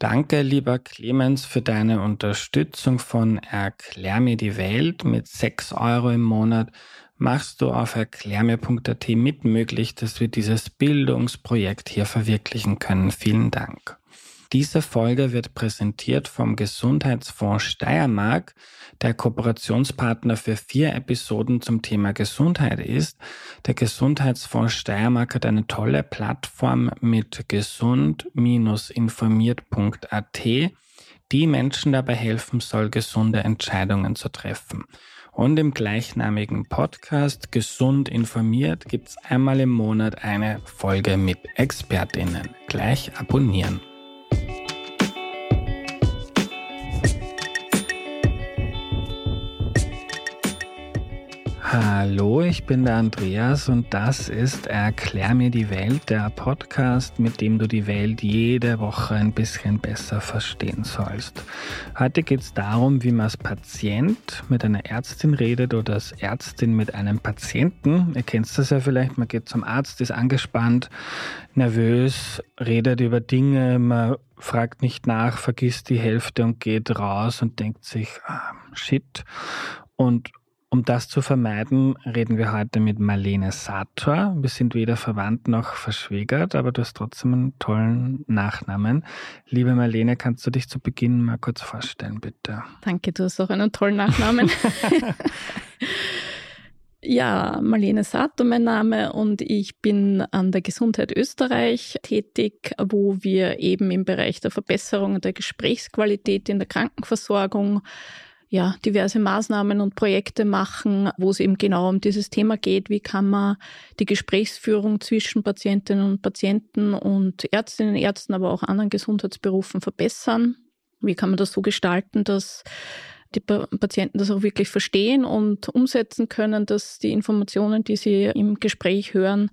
Danke, lieber Clemens, für deine Unterstützung von Erklär mir die Welt mit 6 Euro im Monat machst du auf erklärmir.at mit möglich, dass wir dieses Bildungsprojekt hier verwirklichen können. Vielen Dank. Diese Folge wird präsentiert vom Gesundheitsfonds Steiermark, der Kooperationspartner für vier Episoden zum Thema Gesundheit ist. Der Gesundheitsfonds Steiermark hat eine tolle Plattform mit gesund-informiert.at, die Menschen dabei helfen soll, gesunde Entscheidungen zu treffen. Und im gleichnamigen Podcast Gesund informiert gibt es einmal im Monat eine Folge mit Expertinnen. Gleich abonnieren. Hallo, ich bin der Andreas und das ist Erklär mir die Welt, der Podcast, mit dem du die Welt jede Woche ein bisschen besser verstehen sollst. Heute geht es darum, wie man als Patient mit einer Ärztin redet oder als Ärztin mit einem Patienten. Ihr kennt das ja vielleicht, man geht zum Arzt, ist angespannt, nervös, redet über Dinge, man fragt nicht nach, vergisst die Hälfte und geht raus und denkt sich, ah, shit. Und um das zu vermeiden, reden wir heute mit Marlene Sator. Wir sind weder verwandt noch verschwägert, aber du hast trotzdem einen tollen Nachnamen. Liebe Marlene, kannst du dich zu Beginn mal kurz vorstellen, bitte? Danke, du hast auch einen tollen Nachnamen. Ja, Marlene Sato mein Name und ich bin an der Gesundheit Österreich tätig, wo wir eben im Bereich der Verbesserung der Gesprächsqualität in der Krankenversorgung ja, diverse Maßnahmen und Projekte machen, wo es eben genau um dieses Thema geht, wie kann man die Gesprächsführung zwischen Patientinnen und Patienten und Ärztinnen, Ärzten, aber auch anderen Gesundheitsberufen verbessern. Wie kann man das so gestalten, dass die Patienten das auch wirklich verstehen und umsetzen können, dass die Informationen, die sie im Gespräch hören,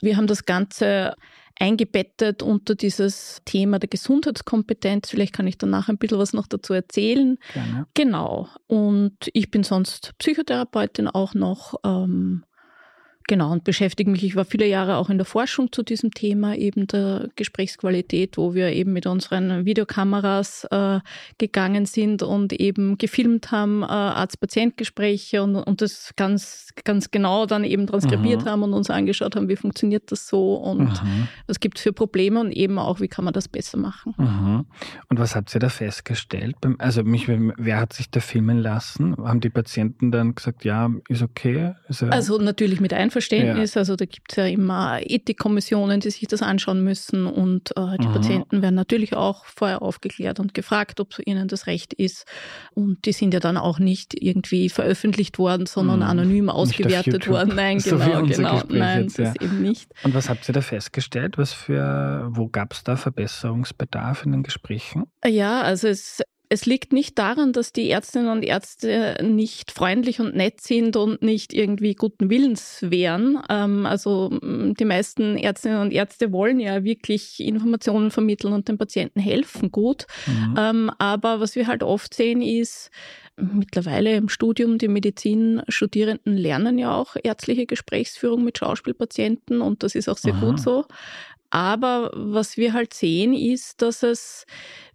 wir haben das Ganze eingebettet unter dieses Thema der Gesundheitskompetenz. Vielleicht kann ich danach ein bisschen was noch dazu erzählen. Gerne. Genau. Und ich bin sonst Psychotherapeutin auch noch. Ähm, Genau, und beschäftige mich. Ich war viele Jahre auch in der Forschung zu diesem Thema, eben der Gesprächsqualität, wo wir eben mit unseren Videokameras äh, gegangen sind und eben gefilmt haben, äh, Arzt-Patient-Gespräche und, und das ganz, ganz genau dann eben transkribiert mhm. haben und uns angeschaut haben, wie funktioniert das so und mhm. was gibt es für Probleme und eben auch, wie kann man das besser machen. Mhm. Und was habt ihr da festgestellt? Also mich, wer hat sich da filmen lassen? Haben die Patienten dann gesagt, ja, ist okay? Ist also natürlich mit Einverständnis Verständnis. Ja. Also da gibt es ja immer Ethikkommissionen, die sich das anschauen müssen und äh, die Aha. Patienten werden natürlich auch vorher aufgeklärt und gefragt, ob ihnen das recht ist. Und die sind ja dann auch nicht irgendwie veröffentlicht worden, sondern mhm. anonym ausgewertet worden. Nein, so genau, genau. Nein, jetzt, ja. das eben nicht. Und was habt ihr da festgestellt? Was für, wo gab es da Verbesserungsbedarf in den Gesprächen? Ja, also es es liegt nicht daran, dass die Ärztinnen und Ärzte nicht freundlich und nett sind und nicht irgendwie guten Willens wären. Ähm, also mm, die meisten Ärztinnen und Ärzte wollen ja wirklich Informationen vermitteln und den Patienten helfen gut. Mhm. Ähm, aber was wir halt oft sehen ist, mittlerweile im Studium, die Medizinstudierenden lernen ja auch ärztliche Gesprächsführung mit Schauspielpatienten und das ist auch sehr Aha. gut so. Aber was wir halt sehen, ist, dass es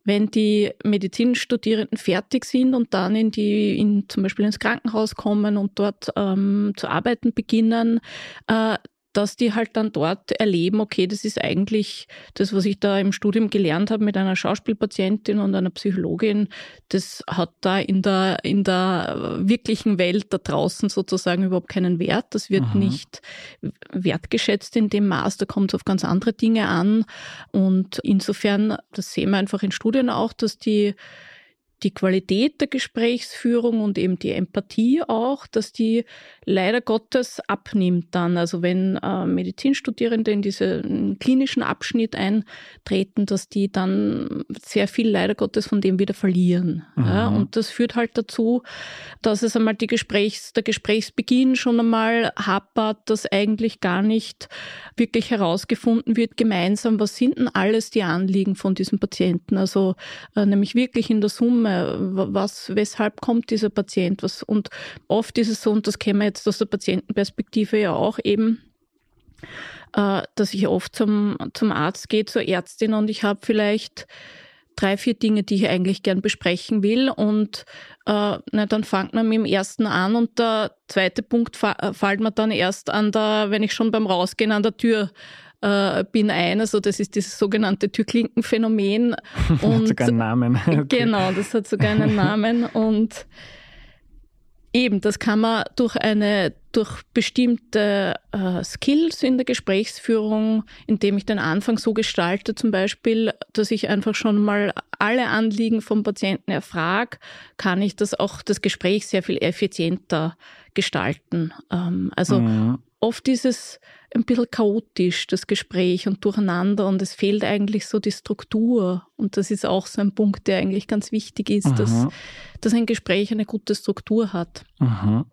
wenn die Medizinstudierenden fertig sind und dann in die, in, zum Beispiel ins Krankenhaus kommen und dort ähm, zu arbeiten beginnen, äh, dass die halt dann dort erleben, okay, das ist eigentlich das, was ich da im Studium gelernt habe mit einer Schauspielpatientin und einer Psychologin, das hat da in der, in der wirklichen Welt da draußen sozusagen überhaupt keinen Wert. Das wird Aha. nicht wertgeschätzt in dem Maß, da kommt es auf ganz andere Dinge an. Und insofern, das sehen wir einfach in Studien auch, dass die die Qualität der Gesprächsführung und eben die Empathie auch, dass die leider Gottes abnimmt dann. Also wenn äh, Medizinstudierende in diesen klinischen Abschnitt eintreten, dass die dann sehr viel leider Gottes von dem wieder verlieren. Mhm. Ja, und das führt halt dazu, dass es einmal die Gesprächs, der Gesprächsbeginn schon einmal hapert, dass eigentlich gar nicht wirklich herausgefunden wird, gemeinsam, was sind denn alles die Anliegen von diesem Patienten. Also äh, nämlich wirklich in der Summe was, weshalb kommt dieser Patient? Was, und oft ist es so, und das kennen wir jetzt aus der Patientenperspektive ja auch eben, äh, dass ich oft zum, zum Arzt gehe, zur Ärztin und ich habe vielleicht drei, vier Dinge, die ich eigentlich gern besprechen will. Und äh, na, dann fängt man mit dem ersten an und der zweite Punkt fa fällt mir dann erst an der, wenn ich schon beim Rausgehen an der Tür äh, bin ein. Also das ist dieses sogenannte Türklinkenphänomen. Und, hat sogar einen Namen. Okay. Genau, das hat sogar einen Namen. Und Eben, das kann man durch eine, durch bestimmte äh, Skills in der Gesprächsführung, indem ich den Anfang so gestalte, zum Beispiel, dass ich einfach schon mal alle Anliegen vom Patienten erfrage, kann ich das auch das Gespräch sehr viel effizienter gestalten. Ähm, also mhm. Oft ist es ein bisschen chaotisch, das Gespräch und durcheinander und es fehlt eigentlich so die Struktur. Und das ist auch so ein Punkt, der eigentlich ganz wichtig ist, mhm. dass, dass ein Gespräch eine gute Struktur hat. Mhm.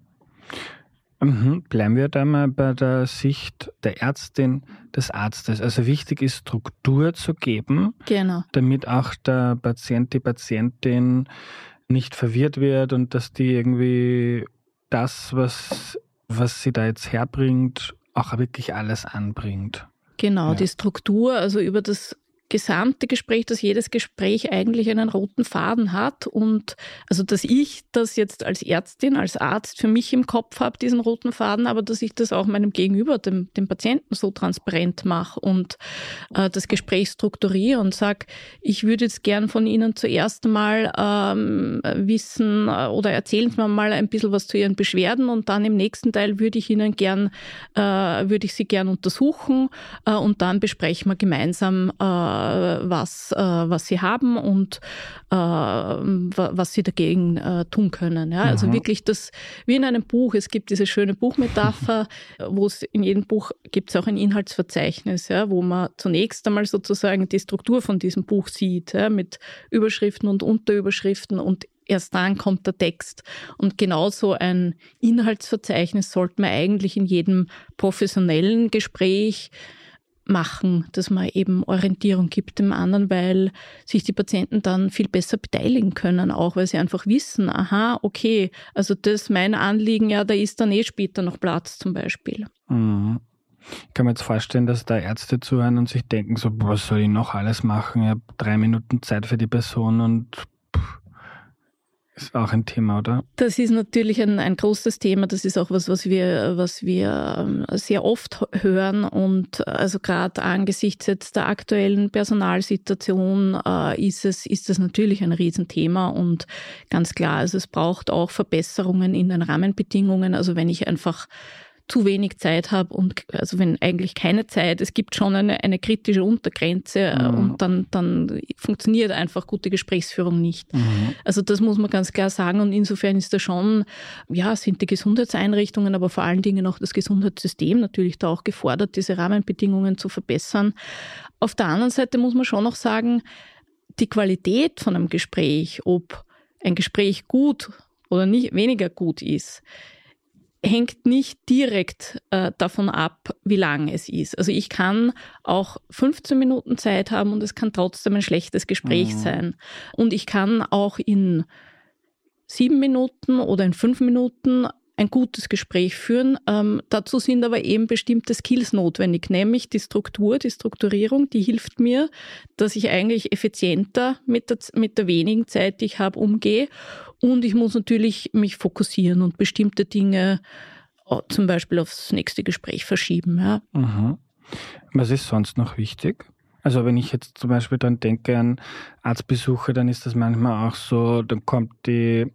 Mhm. Bleiben wir da mal bei der Sicht der Ärztin, des Arztes. Also wichtig ist, Struktur zu geben, genau. damit auch der Patient, die Patientin nicht verwirrt wird und dass die irgendwie das, was, was sie da jetzt herbringt, auch wirklich alles anbringt. Genau, ja. die Struktur, also über das gesamte Gespräch, dass jedes Gespräch eigentlich einen roten Faden hat und also dass ich das jetzt als Ärztin, als Arzt für mich im Kopf habe, diesen roten Faden, aber dass ich das auch meinem Gegenüber, dem, dem Patienten so transparent mache und äh, das Gespräch strukturiere und sage, ich würde jetzt gern von Ihnen zuerst mal ähm, wissen äh, oder erzählen Sie mir mal ein bisschen was zu Ihren Beschwerden und dann im nächsten Teil würde ich Ihnen gern, äh, würde ich Sie gern untersuchen äh, und dann besprechen wir gemeinsam äh, was, äh, was sie haben und äh, was sie dagegen äh, tun können. Ja? Also mhm. wirklich das, wie in einem Buch, es gibt diese schöne Buchmetapher, wo es in jedem Buch gibt es auch ein Inhaltsverzeichnis, ja, wo man zunächst einmal sozusagen die Struktur von diesem Buch sieht, ja, mit Überschriften und Unterüberschriften und erst dann kommt der Text. Und genauso ein Inhaltsverzeichnis sollte man eigentlich in jedem professionellen Gespräch machen, dass man eben Orientierung gibt dem anderen, weil sich die Patienten dann viel besser beteiligen können, auch weil sie einfach wissen, aha, okay, also das ist mein Anliegen, ja, da ist dann eh später noch Platz zum Beispiel. Mhm. Ich kann mir jetzt vorstellen, dass da Ärzte zuhören und sich denken, so, was soll ich noch alles machen? Ich habe drei Minuten Zeit für die Person und ist auch ein Thema, oder? Das ist natürlich ein, ein großes Thema. Das ist auch was, was wir, was wir ähm, sehr oft hören. Und also gerade angesichts jetzt der aktuellen Personalsituation äh, ist es, ist es natürlich ein Riesenthema. Und ganz klar, also es braucht auch Verbesserungen in den Rahmenbedingungen. Also wenn ich einfach zu wenig Zeit habe und also wenn eigentlich keine Zeit, es gibt schon eine, eine kritische Untergrenze äh, mhm. und dann, dann funktioniert einfach gute Gesprächsführung nicht. Mhm. Also das muss man ganz klar sagen und insofern ist da schon, ja, sind die Gesundheitseinrichtungen, aber vor allen Dingen auch das Gesundheitssystem natürlich da auch gefordert, diese Rahmenbedingungen zu verbessern. Auf der anderen Seite muss man schon noch sagen, die Qualität von einem Gespräch, ob ein Gespräch gut oder nicht weniger gut ist, hängt nicht direkt äh, davon ab, wie lang es ist. Also ich kann auch 15 Minuten Zeit haben und es kann trotzdem ein schlechtes Gespräch mhm. sein. Und ich kann auch in sieben Minuten oder in fünf Minuten ein gutes Gespräch führen. Ähm, dazu sind aber eben bestimmte Skills notwendig, nämlich die Struktur, die Strukturierung, die hilft mir, dass ich eigentlich effizienter mit der, mit der wenigen Zeit, die ich habe, umgehe. Und ich muss natürlich mich fokussieren und bestimmte Dinge äh, zum Beispiel aufs nächste Gespräch verschieben. Ja. Mhm. Was ist sonst noch wichtig? Also wenn ich jetzt zum Beispiel dann denke an Arztbesuche, dann ist das manchmal auch so, dann kommt die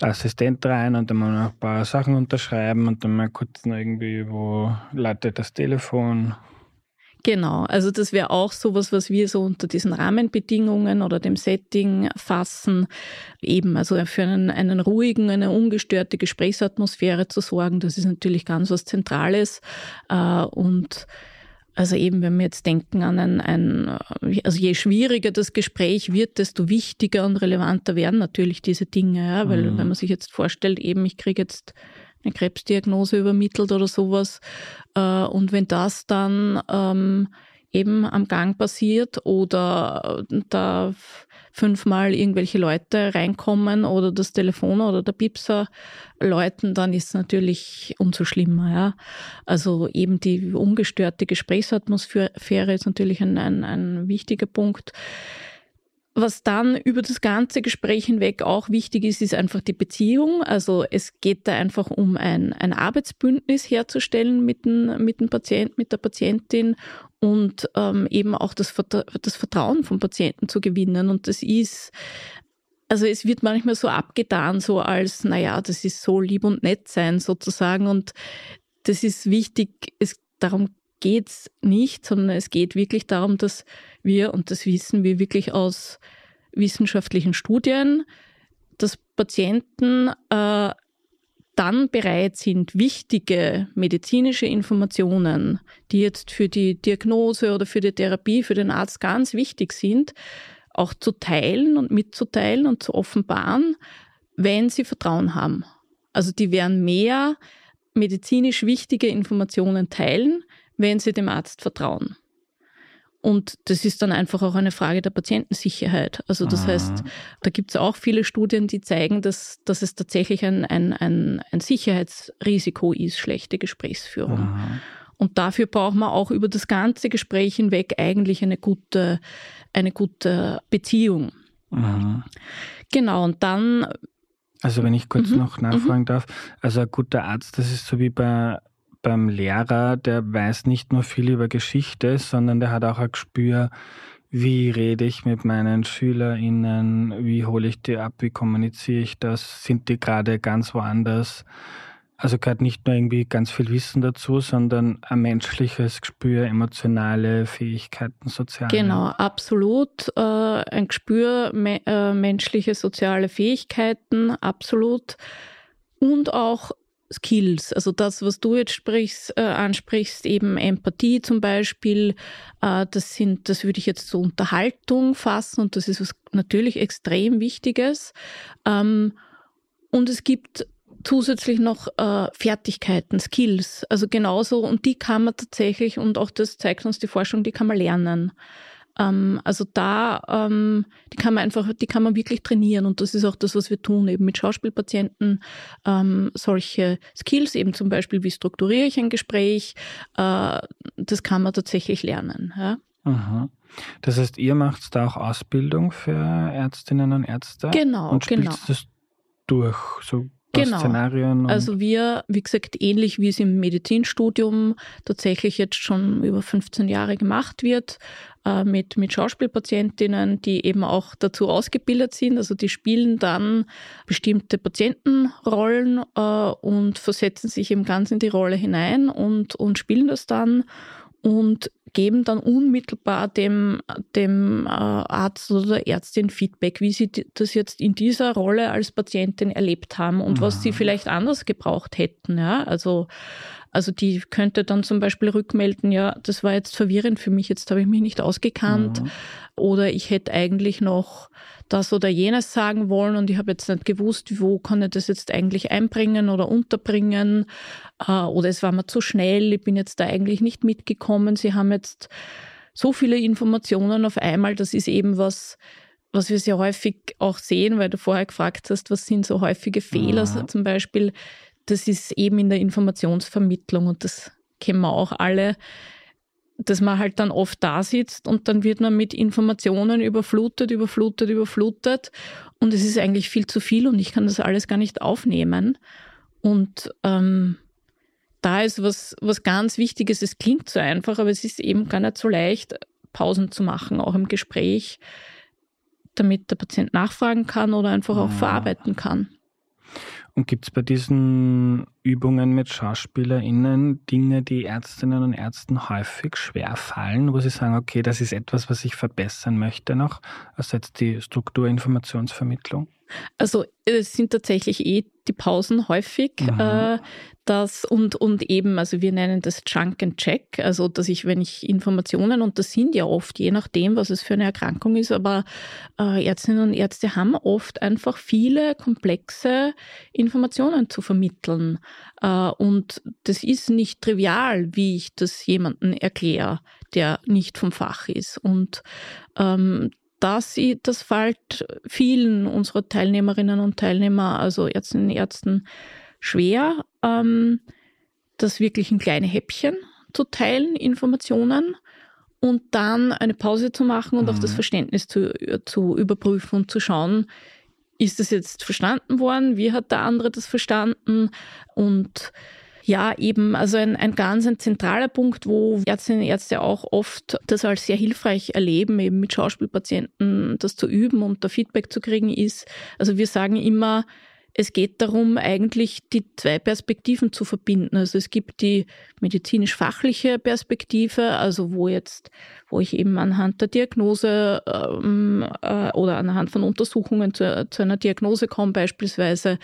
Assistent rein und dann muss man ein paar Sachen unterschreiben und dann mal kurz irgendwie, wo leitet das Telefon. Genau, also das wäre auch sowas, was wir so unter diesen Rahmenbedingungen oder dem Setting fassen. Eben, also für einen, einen ruhigen, eine ungestörte Gesprächsatmosphäre zu sorgen, das ist natürlich ganz was Zentrales. Äh, und also eben, wenn wir jetzt denken an ein, ein, also je schwieriger das Gespräch wird, desto wichtiger und relevanter werden natürlich diese Dinge, ja? weil mhm. wenn man sich jetzt vorstellt, eben ich kriege jetzt eine Krebsdiagnose übermittelt oder sowas äh, und wenn das dann ähm, eben am Gang passiert oder da fünfmal irgendwelche Leute reinkommen oder das Telefon oder der Piepser läuten, dann ist es natürlich umso schlimmer. Ja. Also eben die ungestörte Gesprächsatmosphäre ist natürlich ein, ein, ein wichtiger Punkt. Was dann über das ganze Gespräch hinweg auch wichtig ist, ist einfach die Beziehung. Also es geht da einfach um ein, ein Arbeitsbündnis herzustellen mit dem, mit dem Patienten, mit der Patientin und ähm, eben auch das, das Vertrauen vom Patienten zu gewinnen. Und das ist, also es wird manchmal so abgetan, so als, naja, das ist so lieb und nett sein sozusagen. Und das ist wichtig. Es, darum geht es nicht, sondern es geht wirklich darum, dass wir, und das wissen wir wirklich aus wissenschaftlichen Studien, dass Patienten äh, dann bereit sind, wichtige medizinische Informationen, die jetzt für die Diagnose oder für die Therapie, für den Arzt ganz wichtig sind, auch zu teilen und mitzuteilen und zu offenbaren, wenn sie Vertrauen haben. Also die werden mehr medizinisch wichtige Informationen teilen, wenn sie dem Arzt vertrauen. Und das ist dann einfach auch eine Frage der Patientensicherheit. Also das Aha. heißt, da gibt es auch viele Studien, die zeigen, dass, dass es tatsächlich ein, ein, ein, ein Sicherheitsrisiko ist, schlechte Gesprächsführung. Aha. Und dafür braucht man auch über das ganze Gespräch hinweg eigentlich eine gute, eine gute Beziehung. Aha. Genau, und dann. Also wenn ich kurz mhm. noch nachfragen mhm. darf, also ein guter Arzt, das ist so wie bei beim Lehrer, der weiß nicht nur viel über Geschichte, sondern der hat auch ein Gespür, wie rede ich mit meinen SchülerInnen, wie hole ich die ab, wie kommuniziere ich das, sind die gerade ganz woanders. Also gehört nicht nur irgendwie ganz viel Wissen dazu, sondern ein menschliches Gespür, emotionale Fähigkeiten, soziale. Genau, absolut. Äh, ein Gespür, me äh, menschliche, soziale Fähigkeiten, absolut. Und auch Skills, also das, was du jetzt sprichst, äh, ansprichst, eben Empathie zum Beispiel, äh, das sind, das würde ich jetzt zur Unterhaltung fassen und das ist was natürlich extrem Wichtiges. Ähm, und es gibt zusätzlich noch äh, Fertigkeiten, Skills, also genauso und die kann man tatsächlich und auch das zeigt uns die Forschung, die kann man lernen. Ähm, also da, ähm, die kann man einfach, die kann man wirklich trainieren und das ist auch das, was wir tun, eben mit Schauspielpatienten, ähm, solche Skills, eben zum Beispiel, wie strukturiere ich ein Gespräch, äh, das kann man tatsächlich lernen. Ja. Aha. Das heißt, ihr macht da auch Ausbildung für Ärztinnen und Ärzte? Genau, und genau. das durch, so genau. Szenarien? Also wir, wie gesagt, ähnlich wie es im Medizinstudium tatsächlich jetzt schon über 15 Jahre gemacht wird, äh, mit, mit Schauspielpatientinnen, die eben auch dazu ausgebildet sind. Also die spielen dann bestimmte Patientenrollen äh, und versetzen sich eben ganz in die Rolle hinein und, und spielen das dann und geben dann unmittelbar dem, dem äh, Arzt oder der Ärztin Feedback, wie sie das jetzt in dieser Rolle als Patientin erlebt haben und mhm. was sie vielleicht anders gebraucht hätten. Ja? Also, also die könnte dann zum Beispiel rückmelden, ja, das war jetzt verwirrend für mich, jetzt habe ich mich nicht ausgekannt mhm. oder ich hätte eigentlich noch das oder jenes sagen wollen und ich habe jetzt nicht gewusst, wo kann ich das jetzt eigentlich einbringen oder unterbringen äh, oder es war mir zu schnell, ich bin jetzt da eigentlich nicht mitgekommen. Sie haben jetzt so viele Informationen auf einmal, das ist eben was, was wir sehr häufig auch sehen, weil du vorher gefragt hast, was sind so häufige Fehler ja. zum Beispiel. Das ist eben in der Informationsvermittlung und das kennen wir auch alle dass man halt dann oft da sitzt und dann wird man mit Informationen überflutet, überflutet, überflutet und es ist eigentlich viel zu viel und ich kann das alles gar nicht aufnehmen. Und ähm, da ist was, was ganz Wichtiges, es klingt so einfach, aber es ist eben gar nicht so leicht, Pausen zu machen, auch im Gespräch, damit der Patient nachfragen kann oder einfach auch ja. verarbeiten kann. Und gibt es bei diesen Übungen mit SchauspielerInnen Dinge, die Ärztinnen und Ärzten häufig schwer fallen, wo sie sagen, okay, das ist etwas, was ich verbessern möchte noch, als jetzt die Strukturinformationsvermittlung? Also es sind tatsächlich eh die Pausen häufig. Mhm. Äh, das und, und eben, also wir nennen das Junk and Check, also dass ich, wenn ich Informationen, und das sind ja oft, je nachdem, was es für eine Erkrankung ist, aber äh, Ärztinnen und Ärzte haben oft einfach viele komplexe Informationen zu vermitteln. Äh, und das ist nicht trivial, wie ich das jemandem erkläre, der nicht vom Fach ist. Und ähm, das, das fällt vielen unserer Teilnehmerinnen und Teilnehmer, also Ärztinnen und Ärzten, schwer, ähm, das wirklich in kleine Häppchen zu teilen, Informationen. und dann eine Pause zu machen und mhm. auch das. Verständnis zu, zu überprüfen und zu schauen, ist das jetzt verstanden worden? Wie hat der andere das verstanden? Und ja, eben, also ein, ein ganz ein zentraler Punkt, wo Ärztinnen und Ärzte auch oft das als sehr hilfreich erleben, eben mit Schauspielpatienten das zu üben und da Feedback zu kriegen, ist, also wir sagen immer, es geht darum, eigentlich die zwei Perspektiven zu verbinden. Also es gibt die medizinisch-fachliche Perspektive, also wo jetzt, wo ich eben anhand der Diagnose ähm, äh, oder anhand von Untersuchungen zu, zu einer Diagnose komme, beispielsweise,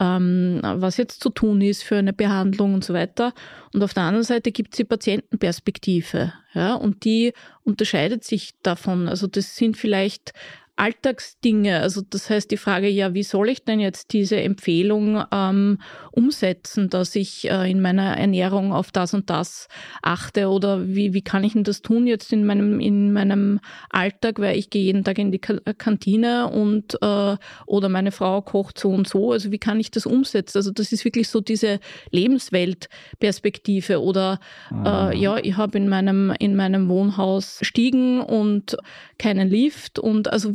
ähm, was jetzt zu tun ist für eine Behandlung und so weiter. Und auf der anderen Seite gibt es die Patientenperspektive, ja, und die unterscheidet sich davon. Also das sind vielleicht Alltagsdinge. Also das heißt die Frage, ja, wie soll ich denn jetzt diese Empfehlung ähm, umsetzen, dass ich äh, in meiner Ernährung auf das und das achte oder wie, wie kann ich denn das tun jetzt in meinem, in meinem Alltag, weil ich gehe jeden Tag in die Kantine und äh, oder meine Frau kocht so und so. Also wie kann ich das umsetzen? Also das ist wirklich so diese Lebensweltperspektive oder äh, mhm. ja, ich habe in meinem, in meinem Wohnhaus Stiegen und keinen Lift und also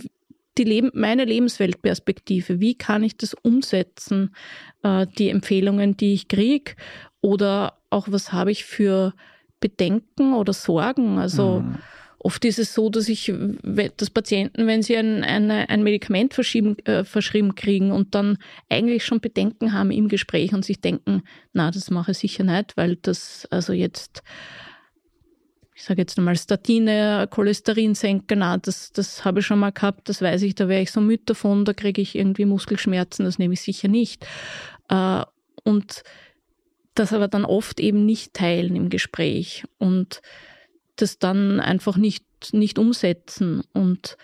die Leben, meine Lebensweltperspektive. Wie kann ich das umsetzen, äh, die Empfehlungen, die ich kriege? Oder auch, was habe ich für Bedenken oder Sorgen? Also mhm. oft ist es so, dass ich, dass Patienten, wenn sie ein, eine, ein Medikament verschrieben, äh, verschrieben kriegen und dann eigentlich schon Bedenken haben im Gespräch und sich denken, na, das mache ich sicher nicht, weil das also jetzt ich sage jetzt einmal Statine, Cholesterinsenker, na, das, das habe ich schon mal gehabt, das weiß ich, da wäre ich so müde davon, da kriege ich irgendwie Muskelschmerzen, das nehme ich sicher nicht. Äh, und das aber dann oft eben nicht teilen im Gespräch und das dann einfach nicht, nicht umsetzen. Und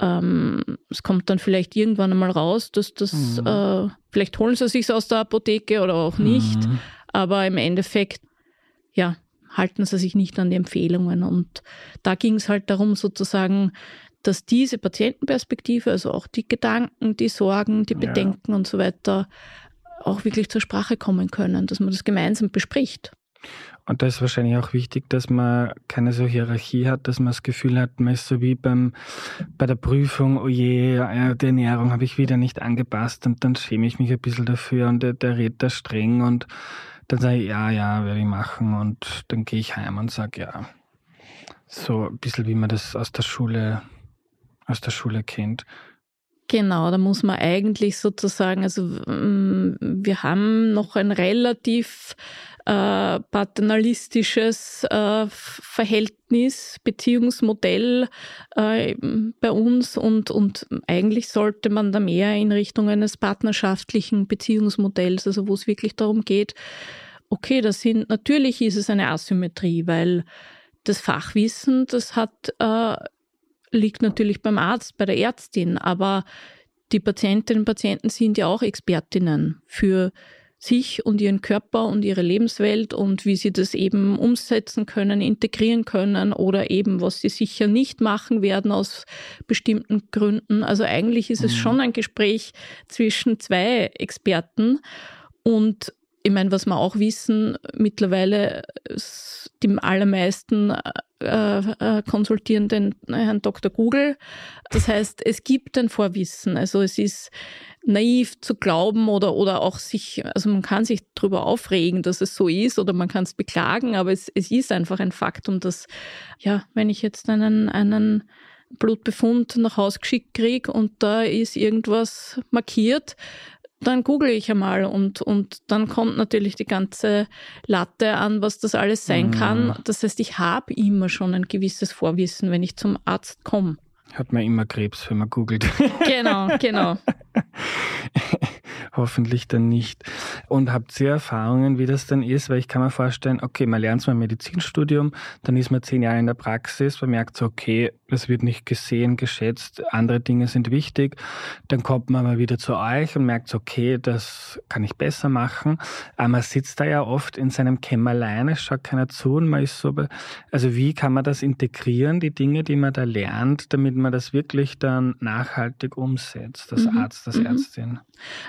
ähm, es kommt dann vielleicht irgendwann einmal raus, dass das, mhm. äh, vielleicht holen sie sich aus der Apotheke oder auch nicht, mhm. aber im Endeffekt, ja, halten sie sich nicht an die Empfehlungen. Und da ging es halt darum, sozusagen, dass diese Patientenperspektive, also auch die Gedanken, die Sorgen, die Bedenken ja. und so weiter, auch wirklich zur Sprache kommen können, dass man das gemeinsam bespricht. Und da ist wahrscheinlich auch wichtig, dass man keine so Hierarchie hat, dass man das Gefühl hat, man ist so wie beim, bei der Prüfung, oh je, die Ernährung habe ich wieder nicht angepasst und dann schäme ich mich ein bisschen dafür und der, der redet da streng und dann sage ich, ja, ja, werde ich machen und dann gehe ich heim und sage, ja. So ein bisschen wie man das aus der Schule, aus der Schule kennt. Genau, da muss man eigentlich sozusagen, also mm, wir haben noch ein relativ äh, paternalistisches äh, Verhältnis, Beziehungsmodell äh, bei uns und, und eigentlich sollte man da mehr in Richtung eines partnerschaftlichen Beziehungsmodells, also wo es wirklich darum geht, okay, das sind, natürlich ist es eine Asymmetrie, weil das Fachwissen, das hat äh, liegt natürlich beim Arzt, bei der Ärztin, aber die Patientinnen und Patienten sind ja auch Expertinnen für sich und ihren Körper und ihre Lebenswelt und wie sie das eben umsetzen können, integrieren können oder eben, was sie sicher nicht machen werden aus bestimmten Gründen. Also eigentlich ist es mhm. schon ein Gespräch zwischen zwei Experten und ich meine, was wir auch wissen, mittlerweile die allermeisten äh, äh, konsultieren den Herrn Dr. Google. Das heißt, es gibt ein Vorwissen. Also es ist naiv zu glauben oder, oder auch sich, also man kann sich darüber aufregen, dass es so ist oder man kann es beklagen, aber es, es ist einfach ein Faktum, dass, ja, wenn ich jetzt einen, einen Blutbefund nach Hause geschickt kriege und da ist irgendwas markiert, dann google ich einmal und, und dann kommt natürlich die ganze Latte an, was das alles sein mhm. kann. Das heißt, ich habe immer schon ein gewisses Vorwissen, wenn ich zum Arzt komme. Hat man immer Krebs, wenn man googelt. Genau, genau. hoffentlich dann nicht. Und habt ihr Erfahrungen, wie das dann ist? Weil ich kann mir vorstellen, okay, man lernt mal Medizinstudium, dann ist man zehn Jahre in der Praxis, man merkt so, okay, das wird nicht gesehen, geschätzt, andere Dinge sind wichtig. Dann kommt man mal wieder zu euch und merkt so, okay, das kann ich besser machen. Aber man sitzt da ja oft in seinem Kämmerlein, es schaut keiner zu und man ist so, also wie kann man das integrieren, die Dinge, die man da lernt, damit man das wirklich dann nachhaltig umsetzt, das mhm. Arzt, das mhm. Ärztin?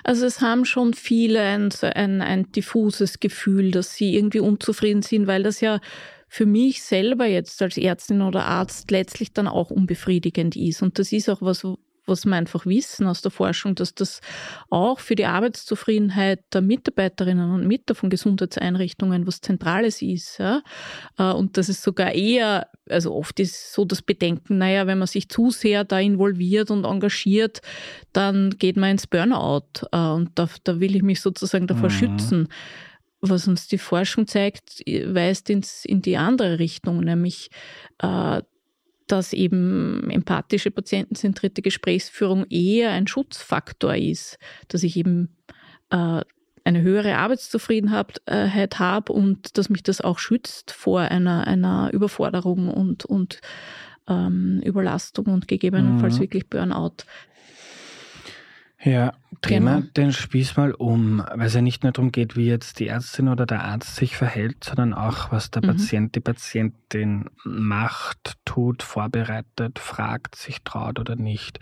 Also es haben schon viele ein, ein, ein diffuses Gefühl, dass sie irgendwie unzufrieden sind, weil das ja für mich selber jetzt als Ärztin oder Arzt letztlich dann auch unbefriedigend ist. Und das ist auch was, was wir einfach wissen aus der Forschung, dass das auch für die Arbeitszufriedenheit der Mitarbeiterinnen und Mitarbeiter von Gesundheitseinrichtungen was Zentrales ist. Ja? Äh, und dass es sogar eher, also oft ist so das Bedenken, naja, wenn man sich zu sehr da involviert und engagiert, dann geht man ins Burnout. Äh, und da, da will ich mich sozusagen davor mhm. schützen was uns die Forschung zeigt, weist ins, in die andere Richtung, nämlich äh, dass eben empathische, patientenzentrierte Gesprächsführung eher ein Schutzfaktor ist, dass ich eben äh, eine höhere Arbeitszufriedenheit habe und dass mich das auch schützt vor einer, einer Überforderung und, und ähm, Überlastung und gegebenenfalls mhm. wirklich Burnout. Ja, drehen genau. wir den Spieß mal um, weil es ja nicht nur darum geht, wie jetzt die Ärztin oder der Arzt sich verhält, sondern auch, was der mhm. Patient, die Patientin macht, tut, vorbereitet, fragt, sich traut oder nicht.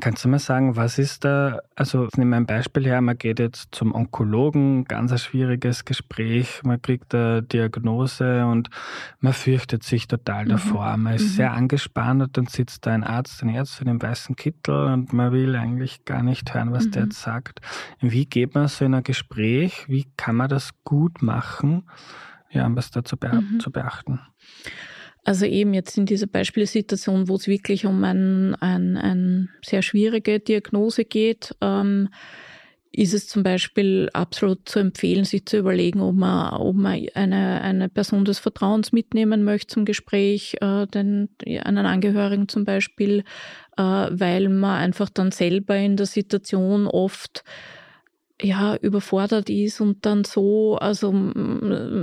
Kannst du mal sagen, was ist da, also nehmen wir ein Beispiel her, man geht jetzt zum Onkologen, ganz ein schwieriges Gespräch, man kriegt eine Diagnose und man fürchtet sich total mhm. davor. Man ist mhm. sehr angespannt und dann sitzt da ein Arzt, eine Ärztin im weißen Kittel und man will eigentlich gar nicht hören, was der jetzt sagt. Wie geht man so in ein Gespräch? Wie kann man das gut machen? Ja, was da zu, be mhm. zu beachten. Also eben jetzt in dieser Beispielsituation, wo es wirklich um eine ein, ein sehr schwierige Diagnose geht, ähm, ist es zum Beispiel absolut zu empfehlen, sich zu überlegen, ob man, ob man eine, eine Person des Vertrauens mitnehmen möchte zum Gespräch, äh, den, einen Angehörigen zum Beispiel, äh, weil man einfach dann selber in der Situation oft ja, überfordert ist und dann so, also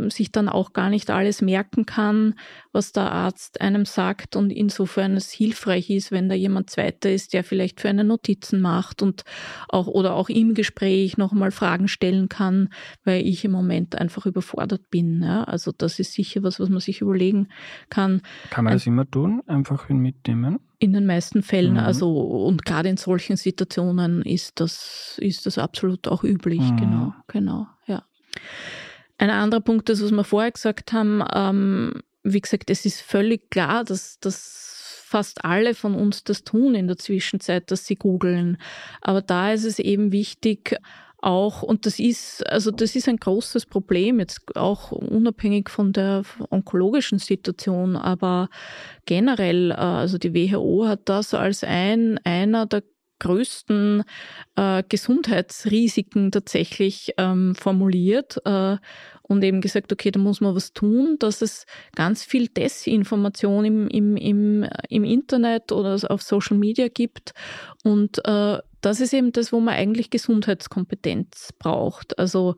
sich dann auch gar nicht alles merken kann, was der Arzt einem sagt und insofern es hilfreich ist, wenn da jemand zweiter ist, der vielleicht für eine Notizen macht und auch oder auch im Gespräch nochmal Fragen stellen kann, weil ich im Moment einfach überfordert bin. Ja? Also das ist sicher was, was man sich überlegen kann. Kann man das immer tun? Einfach mitnehmen? In den meisten Fällen, mhm. also und gerade in solchen Situationen ist das, ist das absolut auch üblich, mhm. genau, genau, ja. Ein anderer Punkt ist, was wir vorher gesagt haben, ähm, wie gesagt, es ist völlig klar, dass, dass fast alle von uns das tun in der Zwischenzeit, dass sie googeln. Aber da ist es eben wichtig, auch, und das ist, also das ist ein großes Problem, jetzt auch unabhängig von der onkologischen Situation, aber generell, äh, also die WHO hat das als ein, einer der größten äh, Gesundheitsrisiken tatsächlich ähm, formuliert äh, und eben gesagt, okay, da muss man was tun, dass es ganz viel Desinformation im, im, im, im Internet oder auf Social Media gibt und äh, das ist eben das, wo man eigentlich Gesundheitskompetenz braucht. Also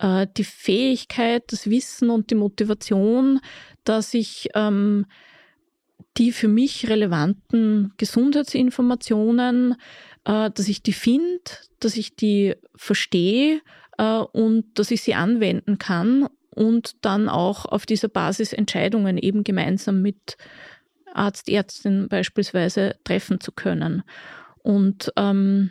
äh, die Fähigkeit, das Wissen und die Motivation, dass ich ähm, die für mich relevanten Gesundheitsinformationen, äh, dass ich die finde, dass ich die verstehe äh, und dass ich sie anwenden kann und dann auch auf dieser Basis Entscheidungen eben gemeinsam mit Arzt, Ärztin beispielsweise treffen zu können. Und ähm,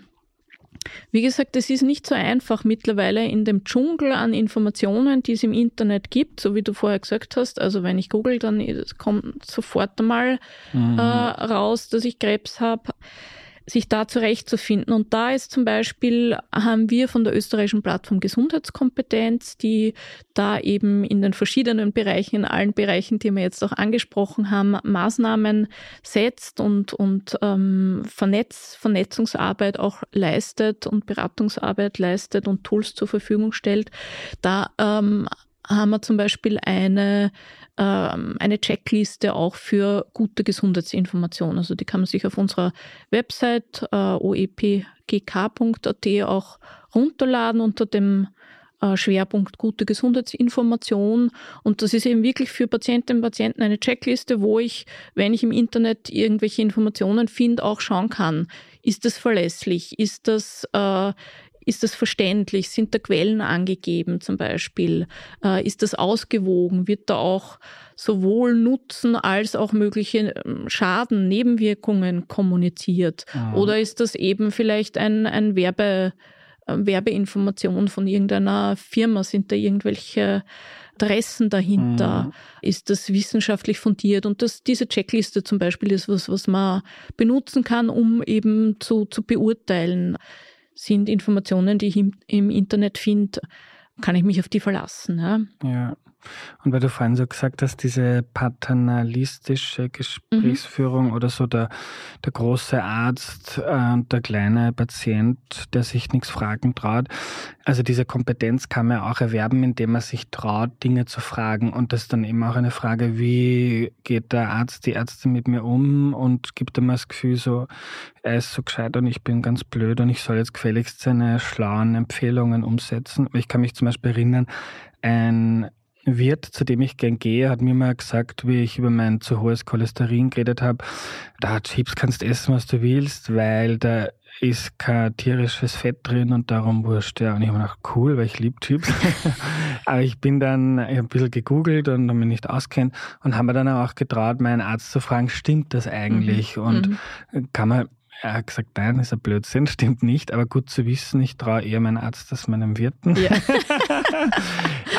wie gesagt, es ist nicht so einfach mittlerweile in dem Dschungel an Informationen, die es im Internet gibt, so wie du vorher gesagt hast. Also wenn ich google, dann kommt sofort einmal mhm. äh, raus, dass ich Krebs habe sich da zurechtzufinden. Und da ist zum Beispiel, haben wir von der österreichischen Plattform Gesundheitskompetenz, die da eben in den verschiedenen Bereichen, in allen Bereichen, die wir jetzt auch angesprochen haben, Maßnahmen setzt und, und ähm, Vernetz, Vernetzungsarbeit auch leistet und Beratungsarbeit leistet und Tools zur Verfügung stellt. Da ähm, haben wir zum Beispiel eine ähm, eine Checkliste auch für gute Gesundheitsinformationen. Also die kann man sich auf unserer Website äh, oepgk.at auch runterladen unter dem äh, Schwerpunkt gute Gesundheitsinformation. Und das ist eben wirklich für Patientinnen und Patienten eine Checkliste, wo ich, wenn ich im Internet irgendwelche Informationen finde, auch schauen kann, ist das verlässlich? Ist das, äh, ist das verständlich? Sind da Quellen angegeben zum Beispiel? Äh, ist das ausgewogen? Wird da auch sowohl Nutzen als auch mögliche ähm, Schaden, Nebenwirkungen kommuniziert? Mhm. Oder ist das eben vielleicht ein, ein Werbe, äh, Werbeinformation von irgendeiner Firma? Sind da irgendwelche Adressen dahinter? Mhm. Ist das wissenschaftlich fundiert? Und das, diese Checkliste zum Beispiel ist was, was man benutzen kann, um eben zu, zu beurteilen, sind Informationen, die ich im, im Internet finde, kann ich mich auf die verlassen. Ja. ja. Und weil du vorhin so gesagt hast, diese paternalistische Gesprächsführung mhm. oder so der, der große Arzt äh, und der kleine Patient, der sich nichts fragen traut. Also diese Kompetenz kann man auch erwerben, indem man sich traut, Dinge zu fragen. Und das ist dann eben auch eine Frage, wie geht der Arzt, die Ärzte mit mir um und gibt ihm das Gefühl so, er ist so gescheit und ich bin ganz blöd und ich soll jetzt gefälligst seine schlauen Empfehlungen umsetzen. Ich kann mich zum Beispiel erinnern, ein Wirt, zu dem ich gern gehe, hat mir mal gesagt, wie ich über mein zu hohes Cholesterin geredet habe, da Chips kannst du essen, was du willst, weil da ist kein tierisches Fett drin und darum wurscht. Ja, und ich habe gedacht, cool, weil ich liebe Chips. Aber ich bin dann, ich habe ein bisschen gegoogelt und habe mich nicht auskennt und habe mir dann auch getraut, meinen Arzt zu fragen, stimmt das eigentlich? Mhm. Und mhm. kann man er hat gesagt, nein, das ist ein Blödsinn, stimmt nicht, aber gut zu wissen, ich traue eher meinen Arzt als meinem Wirten. Ja.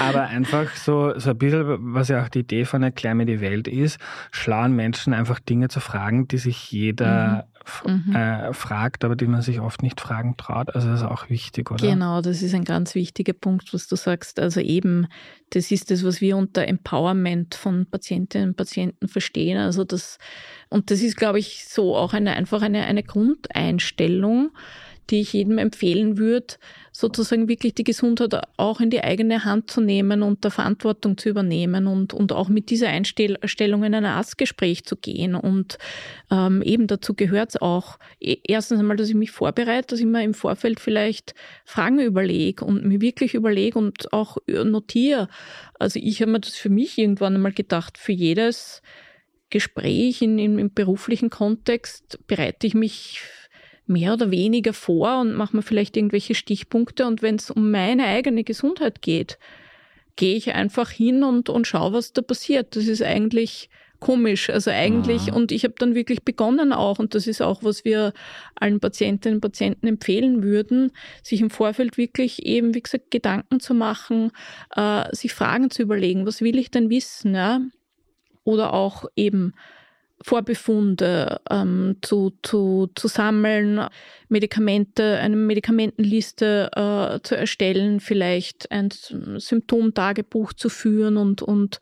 aber einfach so, so ein bisschen, was ja auch die Idee von Erklär mir die Welt ist, schlauen Menschen einfach Dinge zu fragen, die sich jeder mhm. äh, fragt, aber die man sich oft nicht fragen traut. Also das ist auch wichtig, oder? Genau, das ist ein ganz wichtiger Punkt, was du sagst. Also eben, das ist das, was wir unter Empowerment von Patientinnen und Patienten verstehen. Also das, und das ist, glaube ich, so auch eine, einfach eine, eine Grundeinstellung, die ich jedem empfehlen würde, sozusagen wirklich die Gesundheit auch in die eigene Hand zu nehmen und der Verantwortung zu übernehmen und, und auch mit dieser Einstellung in ein Arztgespräch zu gehen. Und ähm, eben dazu gehört es auch, e, erstens einmal, dass ich mich vorbereite, dass ich mir im Vorfeld vielleicht Fragen überlege und mir wirklich überlege und auch notiere. Also ich habe mir das für mich irgendwann einmal gedacht, für jedes Gespräch in, in, im beruflichen Kontext bereite ich mich mehr oder weniger vor und mache mir vielleicht irgendwelche Stichpunkte. Und wenn es um meine eigene Gesundheit geht, gehe ich einfach hin und, und schaue, was da passiert. Das ist eigentlich komisch. Also eigentlich, ah. und ich habe dann wirklich begonnen auch, und das ist auch, was wir allen Patientinnen und Patienten empfehlen würden, sich im Vorfeld wirklich eben, wie gesagt, Gedanken zu machen, äh, sich Fragen zu überlegen, was will ich denn wissen, ja? Oder auch eben Vorbefunde ähm, zu, zu, zu sammeln, Medikamente, eine Medikamentenliste äh, zu erstellen, vielleicht ein Symptomtagebuch zu führen und, und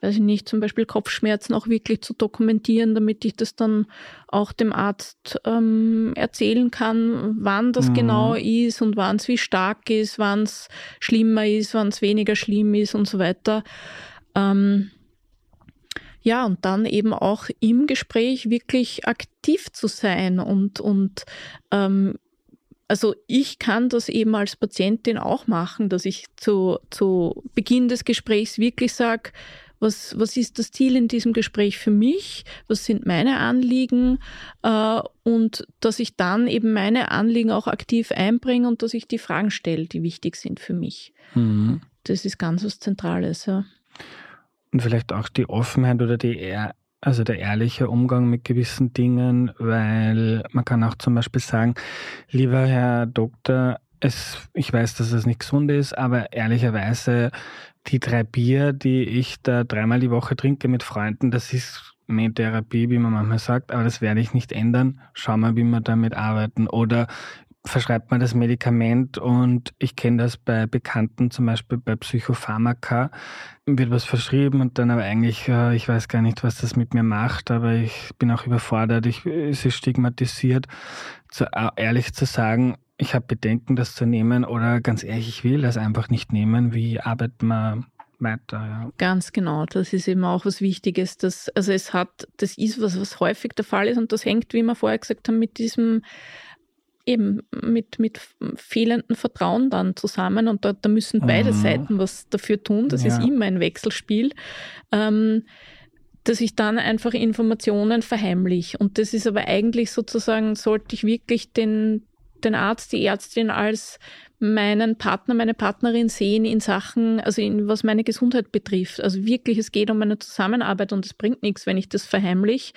weiß ich nicht, zum Beispiel Kopfschmerzen auch wirklich zu dokumentieren, damit ich das dann auch dem Arzt ähm, erzählen kann, wann das mhm. genau ist und wann es wie stark ist, wann es schlimmer ist, wann es weniger schlimm ist und so weiter. Ähm, ja, und dann eben auch im Gespräch wirklich aktiv zu sein und, und ähm, also ich kann das eben als Patientin auch machen, dass ich zu, zu Beginn des Gesprächs wirklich sage, was, was ist das Ziel in diesem Gespräch für mich, was sind meine Anliegen äh, und dass ich dann eben meine Anliegen auch aktiv einbringe und dass ich die Fragen stelle, die wichtig sind für mich. Mhm. Das ist ganz was Zentrales. Ja. Und vielleicht auch die Offenheit oder die also der ehrliche Umgang mit gewissen Dingen, weil man kann auch zum Beispiel sagen, lieber Herr Doktor, es, ich weiß, dass es nicht gesund ist, aber ehrlicherweise die drei Bier, die ich da dreimal die Woche trinke mit Freunden, das ist mehr Therapie, wie man manchmal sagt, aber das werde ich nicht ändern. Schau mal, wie wir damit arbeiten. Oder verschreibt man das Medikament und ich kenne das bei Bekannten, zum Beispiel bei Psychopharmaka, wird was verschrieben und dann aber eigentlich, äh, ich weiß gar nicht, was das mit mir macht, aber ich bin auch überfordert, ich, es ist stigmatisiert, zu, äh, ehrlich zu sagen, ich habe Bedenken, das zu nehmen oder ganz ehrlich, ich will das einfach nicht nehmen, wie arbeitet man weiter. Ja. Ganz genau, das ist eben auch was Wichtiges. Dass, also es hat, das ist was, was häufig der Fall ist und das hängt, wie wir vorher gesagt haben, mit diesem eben mit, mit fehlendem Vertrauen dann zusammen und da, da müssen beide mhm. Seiten was dafür tun. Das ja. ist immer ein Wechselspiel. Ähm, dass ich dann einfach Informationen verheimliche. Und das ist aber eigentlich sozusagen, sollte ich wirklich den, den Arzt, die Ärztin als meinen Partner, meine Partnerin sehen in Sachen, also in, was meine Gesundheit betrifft. Also wirklich, es geht um eine Zusammenarbeit und es bringt nichts, wenn ich das verheimliche.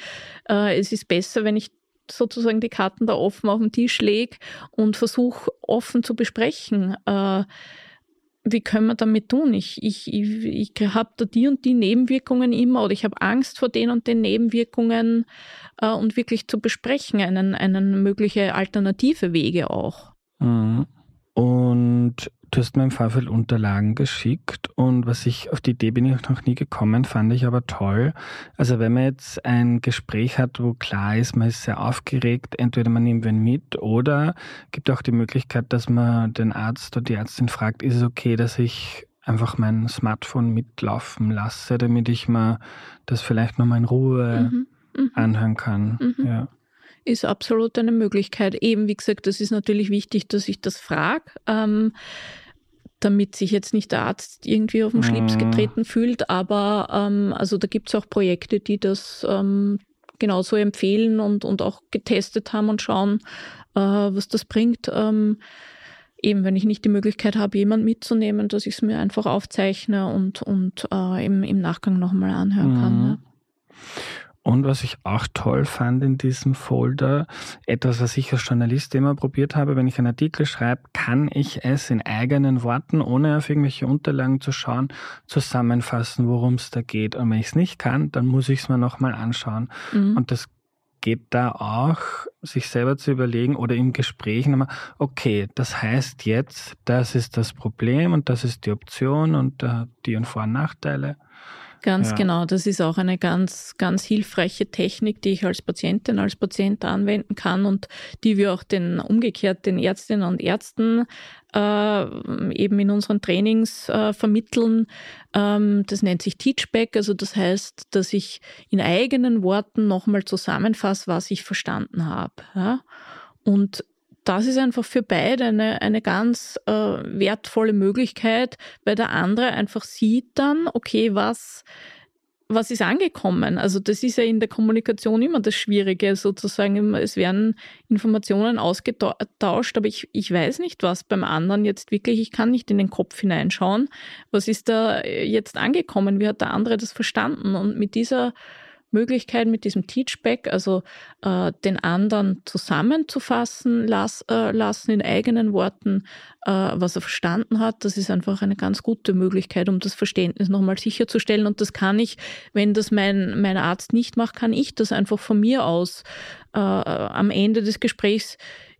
Äh, es ist besser, wenn ich sozusagen die Karten da offen auf den Tisch lege und versuche offen zu besprechen. Äh, wie können wir damit tun? Ich, ich, ich, ich habe da die und die Nebenwirkungen immer oder ich habe Angst vor den und den Nebenwirkungen äh, und wirklich zu besprechen, einen, einen mögliche alternative Wege auch. Mhm. Und Du hast mir im Vorfeld Unterlagen geschickt und was ich auf die Idee bin ich noch nie gekommen, fand ich aber toll. Also wenn man jetzt ein Gespräch hat, wo klar ist, man ist sehr aufgeregt, entweder man nimmt wen mit oder gibt auch die Möglichkeit, dass man den Arzt oder die Ärztin fragt, ist es okay, dass ich einfach mein Smartphone mitlaufen lasse, damit ich mir das vielleicht nochmal in Ruhe mhm. Mhm. anhören kann. Mhm. Ja ist absolut eine Möglichkeit. Eben, wie gesagt, das ist natürlich wichtig, dass ich das frage. Ähm, damit sich jetzt nicht der Arzt irgendwie auf den Schlips mhm. getreten fühlt. Aber ähm, also da gibt es auch Projekte, die das ähm, genauso empfehlen und, und auch getestet haben und schauen, äh, was das bringt. Ähm, eben, wenn ich nicht die Möglichkeit habe, jemanden mitzunehmen, dass ich es mir einfach aufzeichne und, und äh, im, im Nachgang nochmal anhören kann. Mhm. Und was ich auch toll fand in diesem Folder, etwas, was ich als Journalist immer probiert habe, wenn ich einen Artikel schreibe, kann ich es in eigenen Worten, ohne auf irgendwelche Unterlagen zu schauen, zusammenfassen, worum es da geht. Und wenn ich es nicht kann, dann muss ich es mir nochmal anschauen. Mhm. Und das geht da auch, sich selber zu überlegen oder im Gespräch nochmal, okay, das heißt jetzt, das ist das Problem und das ist die Option und uh, die und Vor- und Nachteile. Ganz ja. genau. Das ist auch eine ganz, ganz hilfreiche Technik, die ich als Patientin, als Patient anwenden kann und die wir auch den umgekehrt den Ärztinnen und Ärzten äh, eben in unseren Trainings äh, vermitteln. Ähm, das nennt sich Teachback. Also das heißt, dass ich in eigenen Worten nochmal zusammenfasse, was ich verstanden habe. Ja? Und das ist einfach für beide eine, eine ganz äh, wertvolle Möglichkeit, weil der andere einfach sieht dann, okay, was, was ist angekommen? Also das ist ja in der Kommunikation immer das Schwierige, sozusagen. Es werden Informationen ausgetauscht, aber ich, ich weiß nicht, was beim anderen jetzt wirklich, ich kann nicht in den Kopf hineinschauen. Was ist da jetzt angekommen? Wie hat der andere das verstanden? Und mit dieser Möglichkeit mit diesem Teachback, also äh, den anderen zusammenzufassen las, äh, lassen in eigenen Worten, äh, was er verstanden hat. Das ist einfach eine ganz gute Möglichkeit, um das Verständnis nochmal sicherzustellen. Und das kann ich, wenn das mein, mein Arzt nicht macht, kann ich das einfach von mir aus äh, am Ende des Gesprächs,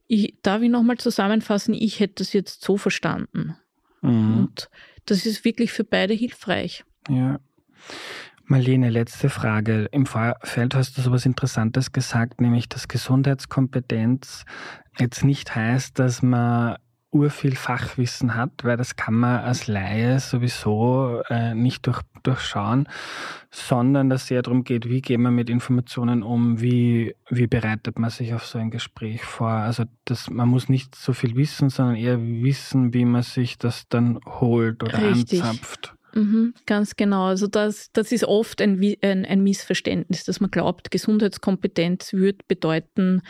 ich, darf ich nochmal zusammenfassen, ich hätte das jetzt so verstanden. Mhm. Und das ist wirklich für beide hilfreich. Ja. Marlene, letzte Frage. Im Vorfeld hast du so etwas Interessantes gesagt, nämlich dass Gesundheitskompetenz jetzt nicht heißt, dass man urviel Fachwissen hat, weil das kann man als Laie sowieso äh, nicht durch, durchschauen, sondern dass es eher darum geht, wie geht man mit Informationen um, wie, wie bereitet man sich auf so ein Gespräch vor. Also das, man muss nicht so viel wissen, sondern eher wissen, wie man sich das dann holt oder Richtig. anzapft. Mhm, ganz genau. Also das, das ist oft ein, ein, ein Missverständnis, dass man glaubt, Gesundheitskompetenz würde bedeuten,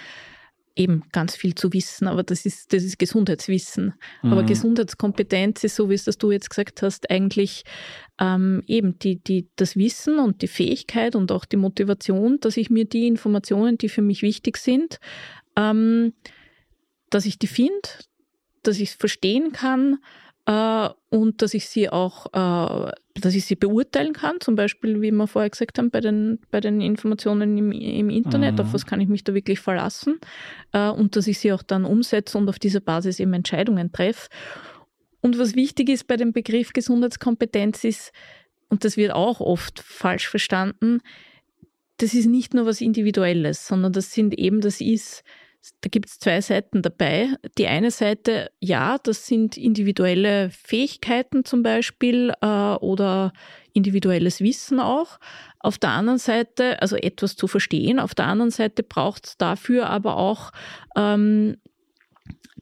eben ganz viel zu wissen, aber das ist, das ist Gesundheitswissen. Mhm. Aber Gesundheitskompetenz ist, so wie es das du jetzt gesagt hast, eigentlich ähm, eben die, die, das Wissen und die Fähigkeit und auch die Motivation, dass ich mir die Informationen, die für mich wichtig sind, ähm, dass ich die finde, dass ich es verstehen kann äh, und dass ich sie auch, äh, dass ich sie beurteilen kann, zum Beispiel, wie wir vorher gesagt haben, bei den, bei den Informationen im, im Internet, mhm. auf was kann ich mich da wirklich verlassen äh, und dass ich sie auch dann umsetze und auf dieser Basis eben Entscheidungen treffe. Und was wichtig ist bei dem Begriff Gesundheitskompetenz ist, und das wird auch oft falsch verstanden, das ist nicht nur was Individuelles, sondern das sind eben, das ist da gibt es zwei Seiten dabei. Die eine Seite, ja, das sind individuelle Fähigkeiten zum Beispiel äh, oder individuelles Wissen auch. Auf der anderen Seite, also etwas zu verstehen, auf der anderen Seite braucht es dafür aber auch ähm,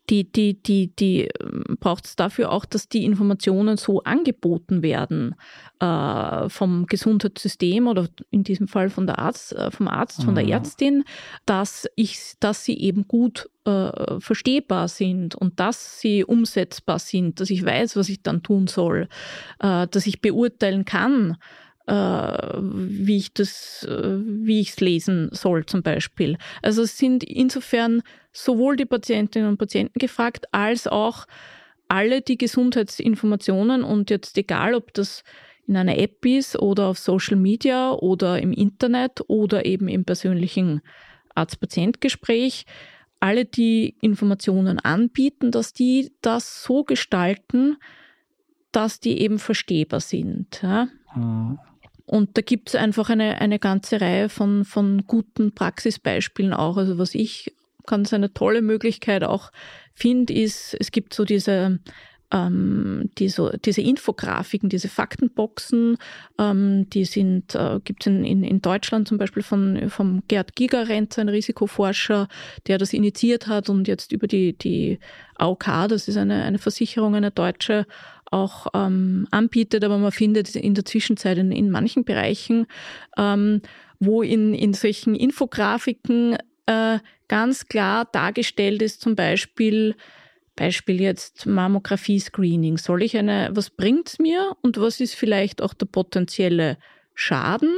die, die, die, die ähm, braucht es dafür auch, dass die Informationen so angeboten werden äh, vom Gesundheitssystem oder in diesem Fall von der Arzt, äh, vom Arzt, von der mhm. Ärztin, dass ich, dass sie eben gut äh, verstehbar sind und dass sie umsetzbar sind, dass ich weiß, was ich dann tun soll, äh, dass ich beurteilen kann, äh, wie ich das, äh, wie ich es lesen soll zum Beispiel. Also es sind insofern sowohl die Patientinnen und Patienten gefragt, als auch alle die Gesundheitsinformationen und jetzt egal, ob das in einer App ist oder auf Social Media oder im Internet oder eben im persönlichen Arzt-Patient-Gespräch, alle die Informationen anbieten, dass die das so gestalten, dass die eben verstehbar sind. Ja? Mhm. Und da gibt es einfach eine, eine ganze Reihe von, von guten Praxisbeispielen auch. Also was ich ganz eine tolle Möglichkeit auch finde, ist, es gibt so diese ähm, diese, diese Infografiken, diese Faktenboxen, ähm, die sind, äh, gibt es in, in, in, Deutschland zum Beispiel von, vom Gerd Gigerenz, ein Risikoforscher, der das initiiert hat und jetzt über die, die AOK, das ist eine, eine Versicherung, eine deutsche, auch ähm, anbietet, aber man findet in der Zwischenzeit in, in manchen Bereichen, ähm, wo in, in solchen Infografiken äh, ganz klar dargestellt ist, zum Beispiel, Beispiel jetzt Mammographie-Screening. Soll ich eine, was bringt's mir und was ist vielleicht auch der potenzielle Schaden,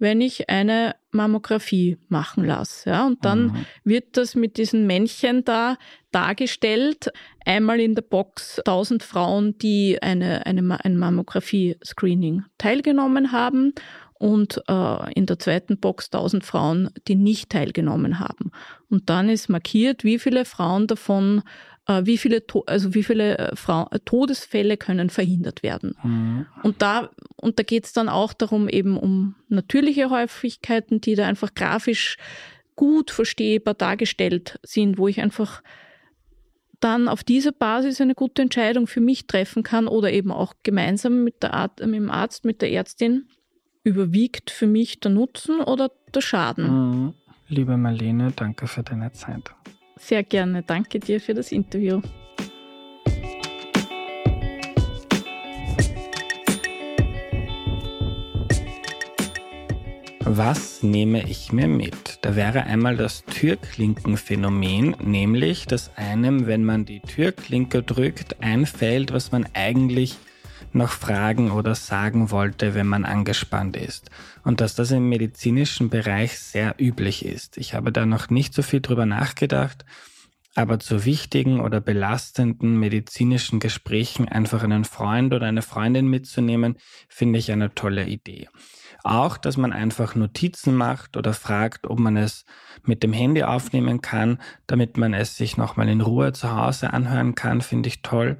wenn ich eine Mammographie machen lasse? Ja, und dann mhm. wird das mit diesen Männchen da dargestellt. Einmal in der Box 1000 Frauen, die eine, eine, ein Mammographie-Screening teilgenommen haben und äh, in der zweiten Box 1000 Frauen, die nicht teilgenommen haben. Und dann ist markiert, wie viele Frauen davon äh, wie viele, also wie viele äh, Frau äh, Todesfälle können verhindert werden. Mhm. Und da, und da geht es dann auch darum, eben um natürliche Häufigkeiten, die da einfach grafisch gut verstehbar dargestellt sind, wo ich einfach dann auf dieser Basis eine gute Entscheidung für mich treffen kann oder eben auch gemeinsam mit, der Art, mit dem Arzt, mit der Ärztin überwiegt für mich der Nutzen oder der Schaden. Mhm. Liebe Marlene, danke für deine Zeit. Sehr gerne. Danke dir für das Interview. Was nehme ich mir mit? Da wäre einmal das Türklinkenphänomen, nämlich, dass einem, wenn man die Türklinke drückt, einfällt, was man eigentlich noch fragen oder sagen wollte, wenn man angespannt ist. Und dass das im medizinischen Bereich sehr üblich ist. Ich habe da noch nicht so viel drüber nachgedacht, aber zu wichtigen oder belastenden medizinischen Gesprächen einfach einen Freund oder eine Freundin mitzunehmen, finde ich eine tolle Idee. Auch, dass man einfach Notizen macht oder fragt, ob man es mit dem Handy aufnehmen kann, damit man es sich nochmal in Ruhe zu Hause anhören kann, finde ich toll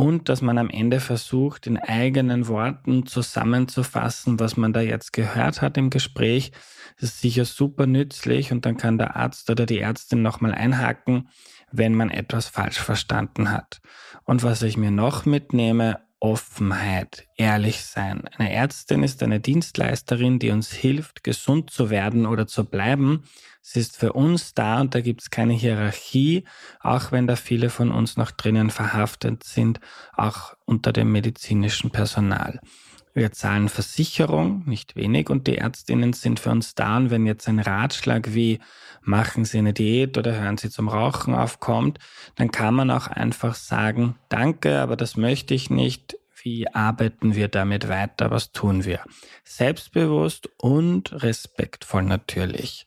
und dass man am Ende versucht, in eigenen Worten zusammenzufassen, was man da jetzt gehört hat im Gespräch. Das ist sicher super nützlich und dann kann der Arzt oder die Ärztin nochmal einhaken, wenn man etwas falsch verstanden hat. Und was ich mir noch mitnehme, Offenheit, ehrlich sein. Eine Ärztin ist eine Dienstleisterin, die uns hilft, gesund zu werden oder zu bleiben. Sie ist für uns da und da gibt es keine Hierarchie, auch wenn da viele von uns noch drinnen verhaftet sind, auch unter dem medizinischen Personal. Wir zahlen Versicherung, nicht wenig, und die Ärztinnen sind für uns da. Und wenn jetzt ein Ratschlag wie machen Sie eine Diät oder hören Sie zum Rauchen aufkommt, dann kann man auch einfach sagen, danke, aber das möchte ich nicht. Wie arbeiten wir damit weiter? Was tun wir? Selbstbewusst und respektvoll natürlich.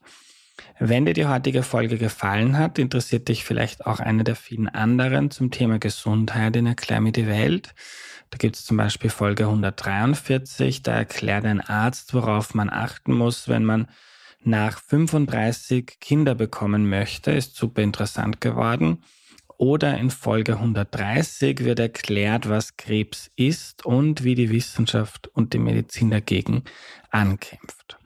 Wenn dir die heutige Folge gefallen hat, interessiert dich vielleicht auch eine der vielen anderen zum Thema Gesundheit in Erklär mir die Welt. Da gibt es zum Beispiel Folge 143, da erklärt ein Arzt, worauf man achten muss, wenn man nach 35 Kinder bekommen möchte. Ist super interessant geworden. Oder in Folge 130 wird erklärt, was Krebs ist und wie die Wissenschaft und die Medizin dagegen ankämpft.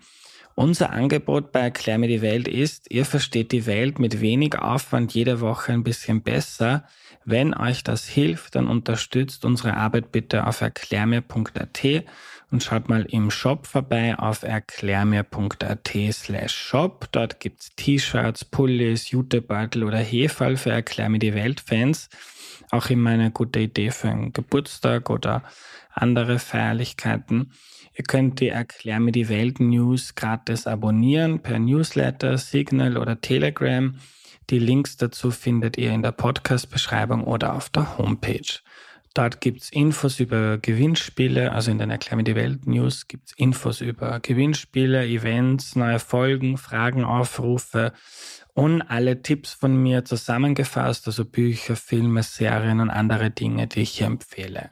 Unser Angebot bei Erklär mir die Welt ist, ihr versteht die Welt mit wenig Aufwand jede Woche ein bisschen besser. Wenn euch das hilft, dann unterstützt unsere Arbeit bitte auf erklärmir.at und schaut mal im Shop vorbei auf erklärmir.at slash shop. Dort gibt's T-Shirts, Pullis, Jutebeutel oder Hefall für Erklär mir die Welt Fans. Auch immer eine gute Idee für einen Geburtstag oder andere Feierlichkeiten. Ihr könnt die Erklär mir die Welt News gratis abonnieren per Newsletter, Signal oder Telegram. Die Links dazu findet ihr in der Podcast-Beschreibung oder auf der Homepage. Dort gibt es Infos über Gewinnspiele, also in den Erklär mir die Welt News gibt es Infos über Gewinnspiele, Events, neue Folgen, Fragen, Aufrufe und alle Tipps von mir zusammengefasst, also Bücher, Filme, Serien und andere Dinge, die ich hier empfehle.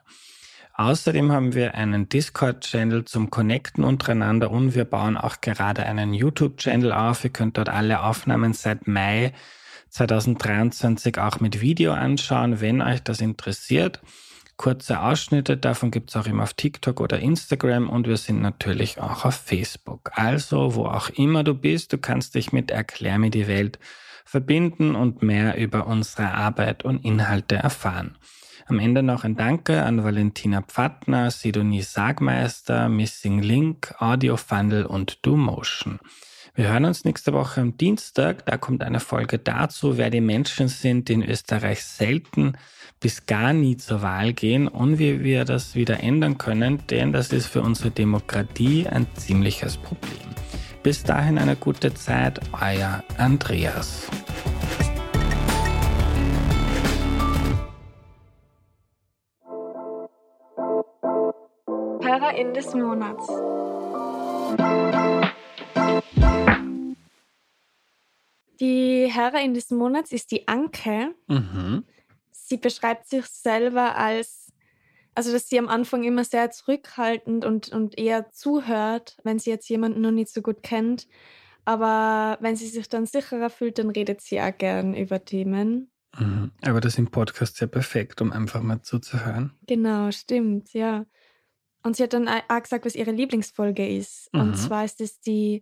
Außerdem haben wir einen Discord-Channel zum Connecten untereinander und wir bauen auch gerade einen YouTube-Channel auf. Ihr könnt dort alle Aufnahmen seit Mai 2023 auch mit Video anschauen, wenn euch das interessiert. Kurze Ausschnitte davon gibt es auch immer auf TikTok oder Instagram und wir sind natürlich auch auf Facebook. Also, wo auch immer du bist, du kannst dich mit Erklär mir die Welt verbinden und mehr über unsere Arbeit und Inhalte erfahren. Am Ende noch ein Danke an Valentina Pfattner, Sidonie Sagmeister, Missing Link, Audio Funnel und DoMotion. Wir hören uns nächste Woche am Dienstag. Da kommt eine Folge dazu, wer die Menschen sind, die in Österreich selten bis gar nie zur Wahl gehen und wie wir das wieder ändern können, denn das ist für unsere Demokratie ein ziemliches Problem. Bis dahin eine gute Zeit, euer Andreas. Hörerin des Monats. Die Hörerin des Monats ist die Anke. Mhm. Sie beschreibt sich selber als, also dass sie am Anfang immer sehr zurückhaltend und, und eher zuhört, wenn sie jetzt jemanden noch nicht so gut kennt. Aber wenn sie sich dann sicherer fühlt, dann redet sie auch gern über Themen. Mhm. Aber das im Podcast ja perfekt, um einfach mal zuzuhören. Genau, stimmt, ja. Und sie hat dann auch gesagt, was ihre Lieblingsfolge ist. Mhm. Und zwar ist es die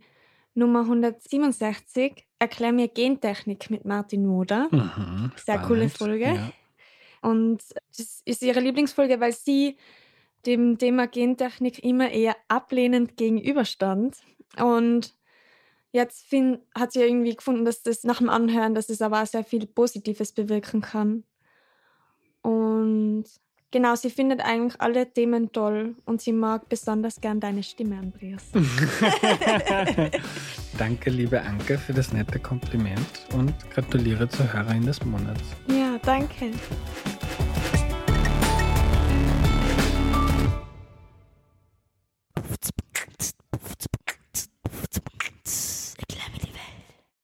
Nummer 167, Erklär mir Gentechnik mit Martin Moder. Mhm, Sehr coole Folge. Ja. Und das ist ihre Lieblingsfolge, weil sie dem Thema Gentechnik immer eher ablehnend gegenüberstand. Und jetzt find, hat sie irgendwie gefunden, dass das nach dem Anhören, dass es aber auch sehr viel Positives bewirken kann. Und Genau, sie findet eigentlich alle Themen toll und sie mag besonders gern deine Stimme, Andreas. Danke, liebe Anke, für das nette Kompliment und gratuliere zur Hörerin des Monats. Ja, danke.